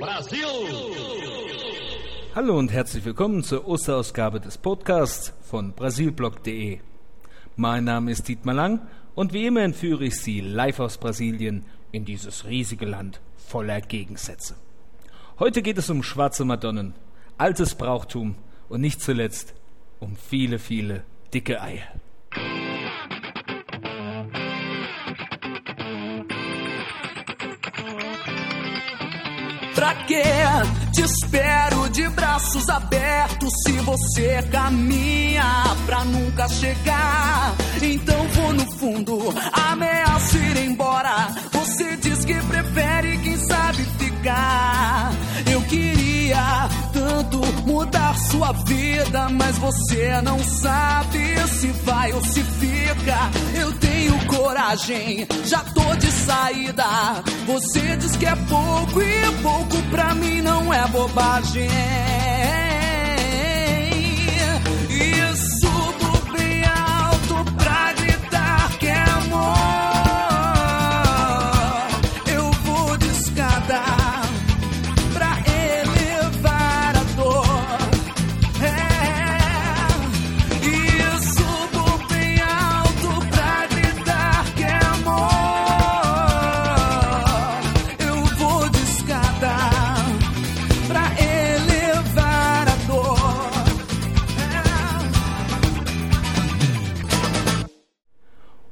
Brasil! Hallo und herzlich willkommen zur Osterausgabe des Podcasts von brasilblog.de. Mein Name ist Dietmar Lang und wie immer entführe ich Sie live aus Brasilien in dieses riesige Land voller Gegensätze. Heute geht es um schwarze Madonnen, altes Brauchtum und nicht zuletzt um viele, viele dicke Eier. Pra quê? Te espero de braços abertos se você caminha pra nunca chegar. Então vou no fundo, ameaço ir embora. Você diz que prefere, quem sabe ficar. Eu queria tanto mudar sua vida, mas você não sabe se vai ou se fica. Eu tenho coragem, já tô de saída. Você diz que é pouco e pouco pra mim não é bobagem.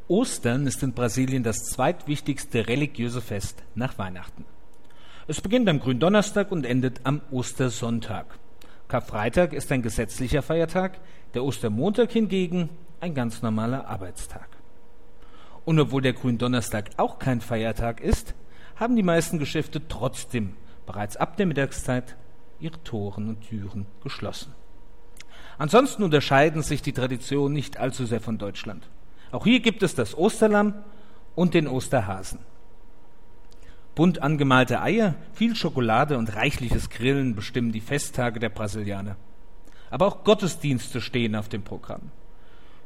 Ostern ist in Brasilien das zweitwichtigste religiöse Fest nach Weihnachten. Es beginnt am Gründonnerstag und endet am Ostersonntag. Karfreitag ist ein gesetzlicher Feiertag, der Ostermontag hingegen ein ganz normaler Arbeitstag. Und obwohl der Gründonnerstag auch kein Feiertag ist, haben die meisten Geschäfte trotzdem bereits ab der Mittagszeit ihre Toren und Türen geschlossen. Ansonsten unterscheiden sich die Traditionen nicht allzu sehr von Deutschland. Auch hier gibt es das Osterlamm und den Osterhasen. Bunt angemalte Eier, viel Schokolade und reichliches Grillen bestimmen die Festtage der Brasilianer. Aber auch Gottesdienste stehen auf dem Programm.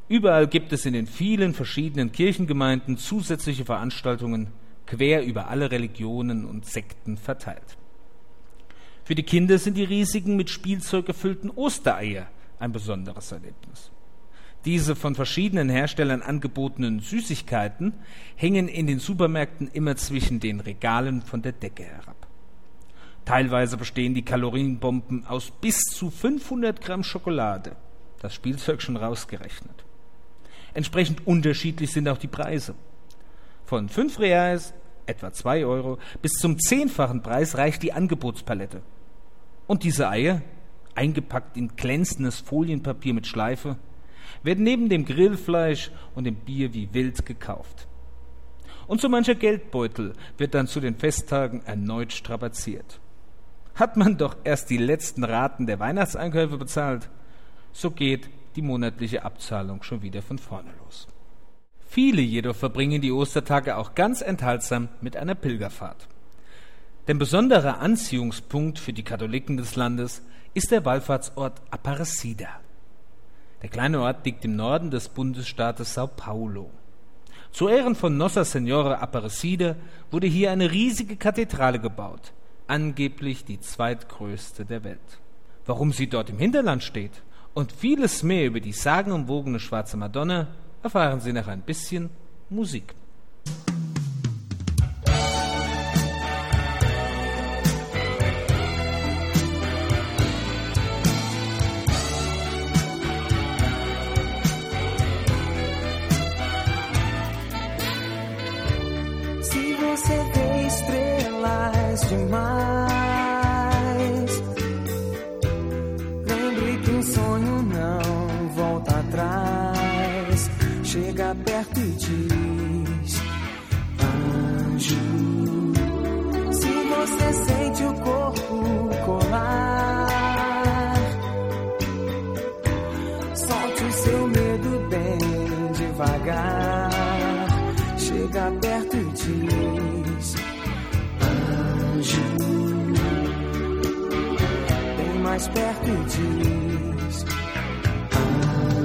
Überall gibt es in den vielen verschiedenen Kirchengemeinden zusätzliche Veranstaltungen, quer über alle Religionen und Sekten verteilt. Für die Kinder sind die riesigen mit Spielzeug gefüllten Ostereier ein besonderes Erlebnis. Diese von verschiedenen Herstellern angebotenen Süßigkeiten hängen in den Supermärkten immer zwischen den Regalen von der Decke herab. Teilweise bestehen die Kalorienbomben aus bis zu 500 Gramm Schokolade, das Spielzeug schon rausgerechnet. Entsprechend unterschiedlich sind auch die Preise. Von 5 Reais, etwa 2 Euro, bis zum zehnfachen Preis reicht die Angebotspalette. Und diese Eier, eingepackt in glänzendes Folienpapier mit Schleife, werden neben dem Grillfleisch und dem Bier wie wild gekauft. Und so mancher Geldbeutel wird dann zu den Festtagen erneut strapaziert. Hat man doch erst die letzten Raten der Weihnachtseinkäufe bezahlt, so geht die monatliche Abzahlung schon wieder von vorne los. Viele jedoch verbringen die Ostertage auch ganz enthaltsam mit einer Pilgerfahrt. Denn besonderer Anziehungspunkt für die Katholiken des Landes ist der Wallfahrtsort Aparecida. Der kleine Ort liegt im Norden des Bundesstaates Sao Paulo. Zu Ehren von Nossa Senhora Aparecida wurde hier eine riesige Kathedrale gebaut, angeblich die zweitgrößte der Welt. Warum sie dort im Hinterland steht und vieles mehr über die sagenumwogene schwarze Madonna erfahren Sie nach ein bisschen Musik. Perto e diz: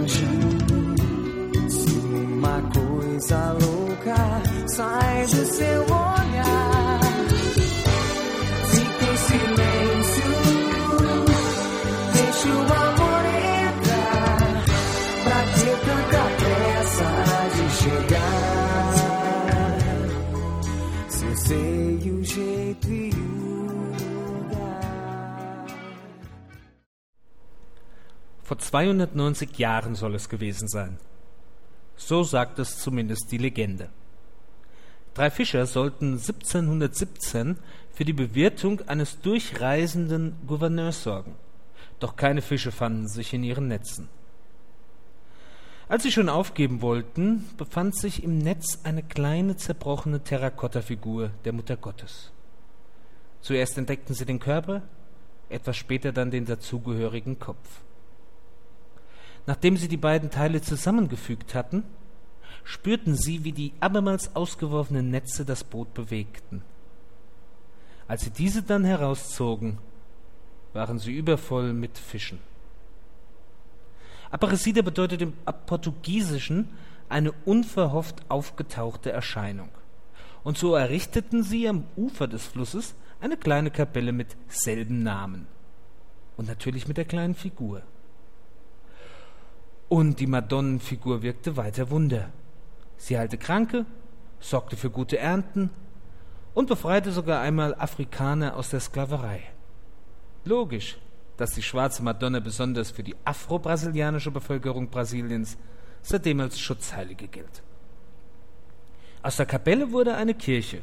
Anjo. Uma coisa louca sai do seu 290 Jahren soll es gewesen sein. So sagt es zumindest die Legende. Drei Fischer sollten 1717 für die Bewirtung eines durchreisenden Gouverneurs sorgen. Doch keine Fische fanden sich in ihren Netzen. Als sie schon aufgeben wollten, befand sich im Netz eine kleine zerbrochene Terrakotta-Figur der Mutter Gottes. Zuerst entdeckten sie den Körper, etwas später dann den dazugehörigen Kopf. Nachdem sie die beiden Teile zusammengefügt hatten, spürten sie, wie die abermals ausgeworfenen Netze das Boot bewegten. Als sie diese dann herauszogen, waren sie übervoll mit Fischen. Aparecida bedeutet im Portugiesischen eine unverhofft aufgetauchte Erscheinung. Und so errichteten sie am Ufer des Flusses eine kleine Kapelle mit selben Namen. Und natürlich mit der kleinen Figur. Und die Madonnenfigur wirkte weiter Wunder. Sie heilte Kranke, sorgte für gute Ernten und befreite sogar einmal Afrikaner aus der Sklaverei. Logisch, dass die schwarze Madonna besonders für die afro-brasilianische Bevölkerung Brasiliens seitdem als Schutzheilige gilt. Aus der Kapelle wurde eine Kirche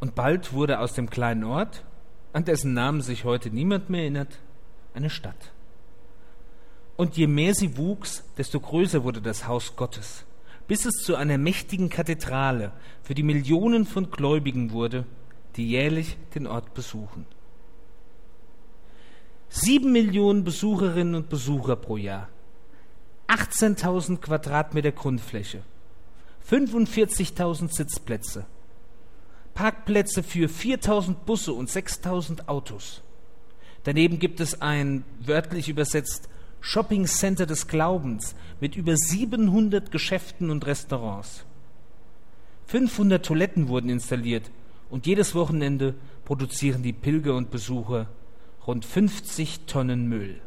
und bald wurde aus dem kleinen Ort, an dessen Namen sich heute niemand mehr erinnert, eine Stadt. Und je mehr sie wuchs, desto größer wurde das Haus Gottes, bis es zu einer mächtigen Kathedrale für die Millionen von Gläubigen wurde, die jährlich den Ort besuchen. Sieben Millionen Besucherinnen und Besucher pro Jahr. 18.000 Quadratmeter Grundfläche. 45.000 Sitzplätze. Parkplätze für 4.000 Busse und 6.000 Autos. Daneben gibt es ein, wörtlich übersetzt, Shopping Center des Glaubens mit über 700 Geschäften und Restaurants. 500 Toiletten wurden installiert und jedes Wochenende produzieren die Pilger und Besucher rund 50 Tonnen Müll.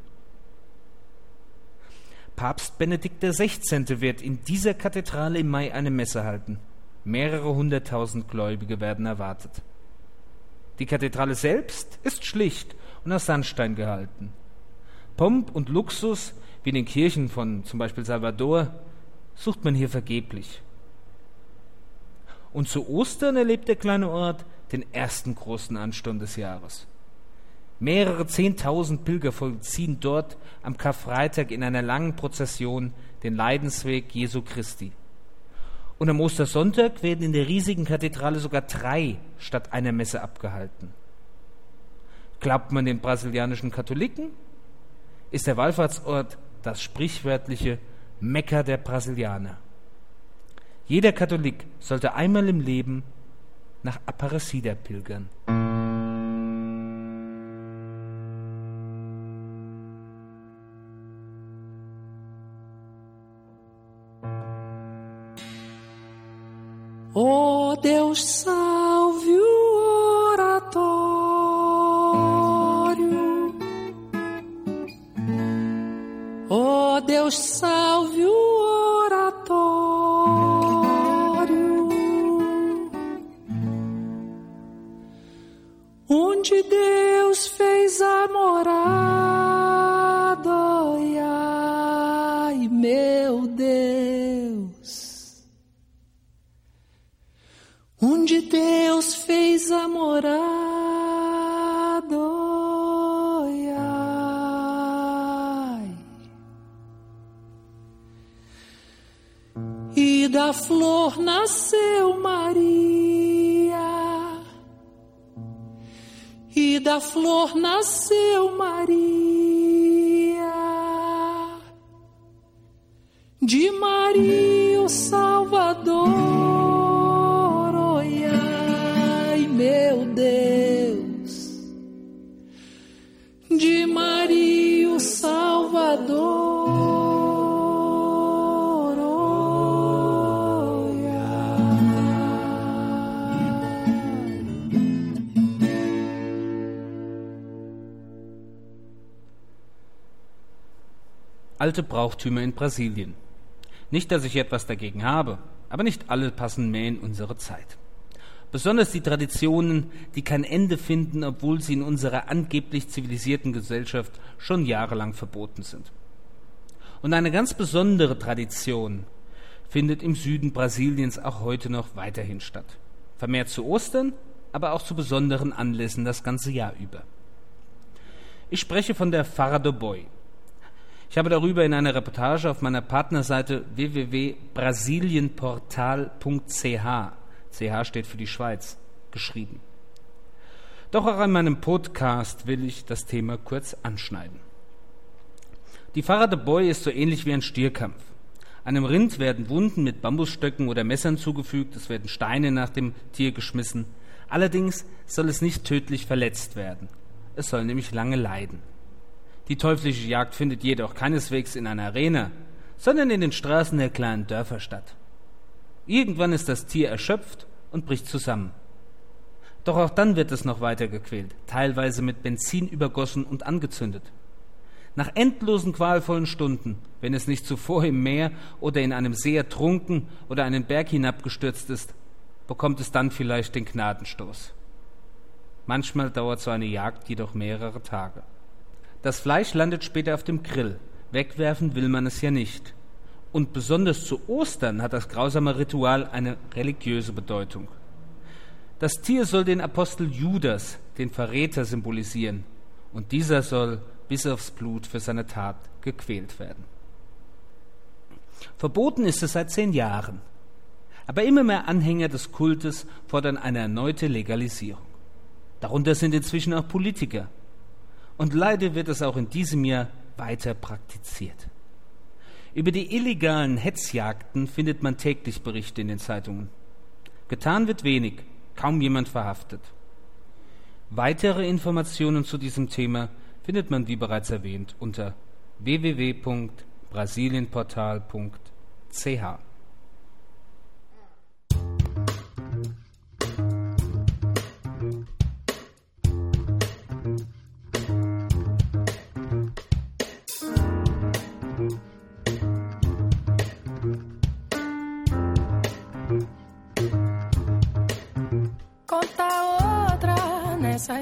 Papst Benedikt XVI. wird in dieser Kathedrale im Mai eine Messe halten. Mehrere hunderttausend Gläubige werden erwartet. Die Kathedrale selbst ist schlicht und aus Sandstein gehalten. Pomp und Luxus, wie in den Kirchen von zum Beispiel Salvador, sucht man hier vergeblich. Und zu Ostern erlebt der kleine Ort den ersten großen Ansturm des Jahres. Mehrere Zehntausend Pilger vollziehen dort am Karfreitag in einer langen Prozession den Leidensweg Jesu Christi. Und am Ostersonntag werden in der riesigen Kathedrale sogar drei statt einer Messe abgehalten. Glaubt man den brasilianischen Katholiken, ist der Wallfahrtsort das sprichwörtliche Mekka der Brasilianer. Jeder Katholik sollte einmal im Leben nach Aparecida pilgern. Oh Deus, salve of you. Flor nasceu Maria, e da flor nasceu Maria, Alte Brauchtümer in Brasilien. Nicht, dass ich etwas dagegen habe, aber nicht alle passen mehr in unsere Zeit. Besonders die Traditionen, die kein Ende finden, obwohl sie in unserer angeblich zivilisierten Gesellschaft schon jahrelang verboten sind. Und eine ganz besondere Tradition findet im Süden Brasiliens auch heute noch weiterhin statt. Vermehrt zu Ostern, aber auch zu besonderen Anlässen das ganze Jahr über. Ich spreche von der Farra do Boi. Ich habe darüber in einer Reportage auf meiner Partnerseite www.brasilienportal.ch CH steht für die Schweiz, geschrieben. Doch auch in meinem Podcast will ich das Thema kurz anschneiden. Die Farra Boy ist so ähnlich wie ein Stierkampf. Einem Rind werden Wunden mit Bambusstöcken oder Messern zugefügt, es werden Steine nach dem Tier geschmissen. Allerdings soll es nicht tödlich verletzt werden. Es soll nämlich lange leiden. Die teuflische Jagd findet jedoch keineswegs in einer Arena, sondern in den Straßen der kleinen Dörfer statt. Irgendwann ist das Tier erschöpft und bricht zusammen. Doch auch dann wird es noch weiter gequält, teilweise mit Benzin übergossen und angezündet. Nach endlosen qualvollen Stunden, wenn es nicht zuvor im Meer oder in einem See ertrunken oder einen Berg hinabgestürzt ist, bekommt es dann vielleicht den Gnadenstoß. Manchmal dauert so eine Jagd jedoch mehrere Tage. Das Fleisch landet später auf dem Grill. Wegwerfen will man es ja nicht. Und besonders zu Ostern hat das grausame Ritual eine religiöse Bedeutung. Das Tier soll den Apostel Judas, den Verräter, symbolisieren, und dieser soll bis aufs Blut für seine Tat gequält werden. Verboten ist es seit zehn Jahren, aber immer mehr Anhänger des Kultes fordern eine erneute Legalisierung. Darunter sind inzwischen auch Politiker. Und leider wird es auch in diesem Jahr weiter praktiziert. Über die illegalen Hetzjagden findet man täglich Berichte in den Zeitungen. Getan wird wenig, kaum jemand verhaftet. Weitere Informationen zu diesem Thema findet man, wie bereits erwähnt, unter www.brasilienportal.ch.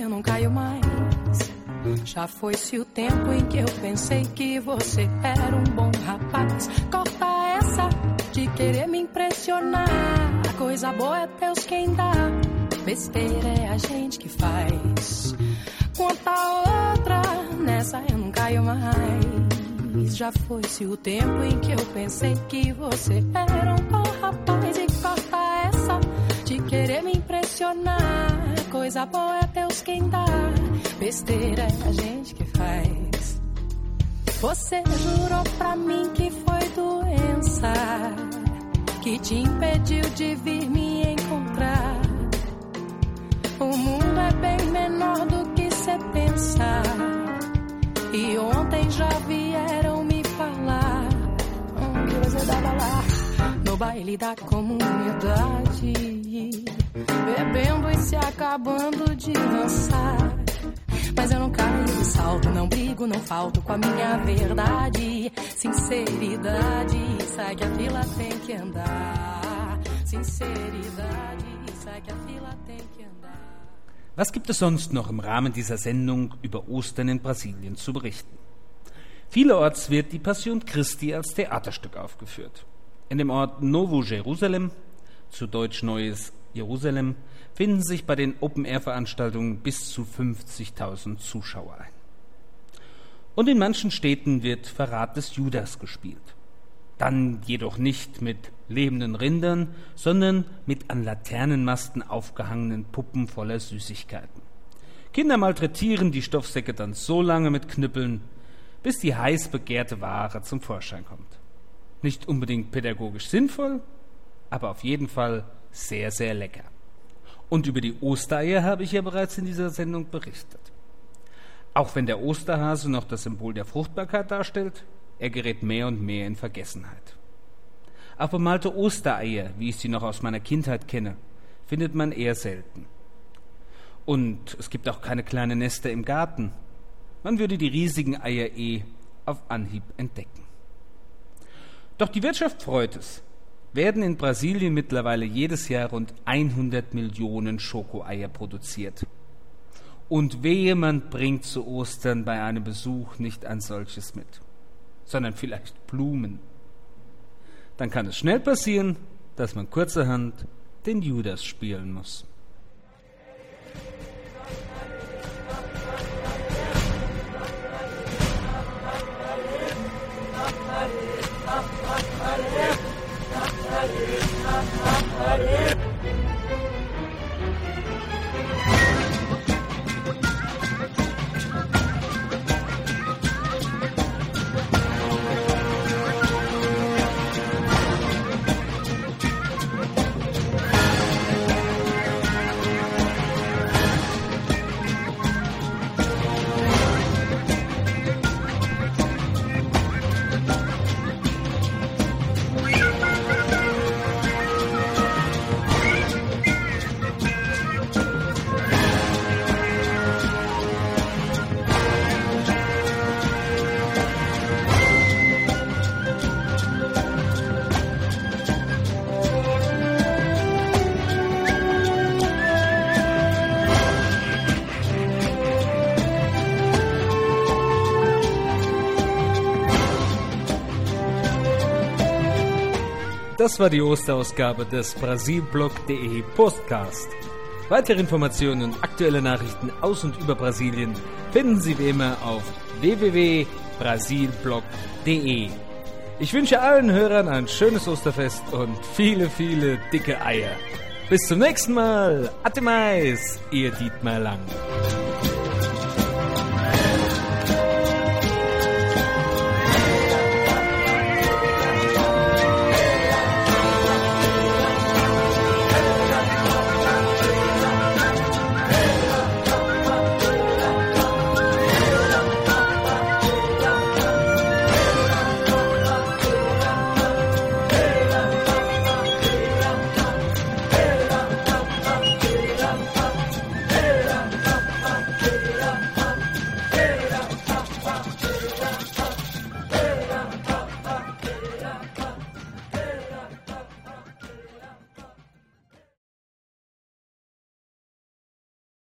eu não caio mais. Já foi-se o tempo em que eu pensei que você era um bom rapaz. Corta essa de querer me impressionar. A coisa boa é Deus quem dá. Besteira é a gente que faz. Conta outra, nessa eu não caio mais. Já foi-se o tempo em que eu pensei que você era um bom rapaz. E corta essa de querer me impressionar coisa boa é Deus quem dá, besteira é a gente que faz. Você jurou pra mim que foi doença que te impediu de vir me encontrar. O mundo é bem menor do que você pensa. E ontem já vieram me falar onde você dava lá baile da comunidade bebendo e se acabando de dançar. Mas eu não caio do salto, não brigo, não falto com a minha verdade. Sinceridade, sai que a fila tem que andar. Sinceridade, sai que a fila tem que andar. Was gibt es sonst noch im Rahmen dieser Sendung über Ostern in Brasilien zu berichten? Vielerorts wird die Passion Christi als Theaterstück aufgeführt. In dem Ort Novo Jerusalem, zu Deutsch Neues Jerusalem finden sich bei den Open-Air-Veranstaltungen bis zu 50.000 Zuschauer ein. Und in manchen Städten wird Verrat des Judas gespielt. Dann jedoch nicht mit lebenden Rindern, sondern mit an Laternenmasten aufgehangenen Puppen voller Süßigkeiten. Kinder malträtieren die Stoffsäcke dann so lange mit Knüppeln, bis die heiß begehrte Ware zum Vorschein kommt. Nicht unbedingt pädagogisch sinnvoll, aber auf jeden Fall sehr, sehr lecker. Und über die Ostereier habe ich ja bereits in dieser Sendung berichtet. Auch wenn der Osterhase noch das Symbol der Fruchtbarkeit darstellt, er gerät mehr und mehr in Vergessenheit. Auch bemalte Ostereier, wie ich sie noch aus meiner Kindheit kenne, findet man eher selten. Und es gibt auch keine kleinen Nester im Garten. Man würde die riesigen Eier eh auf Anhieb entdecken. Doch die Wirtschaft freut es, werden in Brasilien mittlerweile jedes Jahr rund 100 Millionen Schokoeier produziert. Und wehe, man bringt zu Ostern bei einem Besuch nicht ein solches mit, sondern vielleicht Blumen. Dann kann es schnell passieren, dass man kurzerhand den Judas spielen muss. Das war die Osterausgabe des Brasilblog.de Postcast. Weitere Informationen und aktuelle Nachrichten aus und über Brasilien finden Sie wie immer auf www.brasilblog.de. Ich wünsche allen Hörern ein schönes Osterfest und viele, viele dicke Eier. Bis zum nächsten Mal. Atemais, Ihr Dietmar Lang.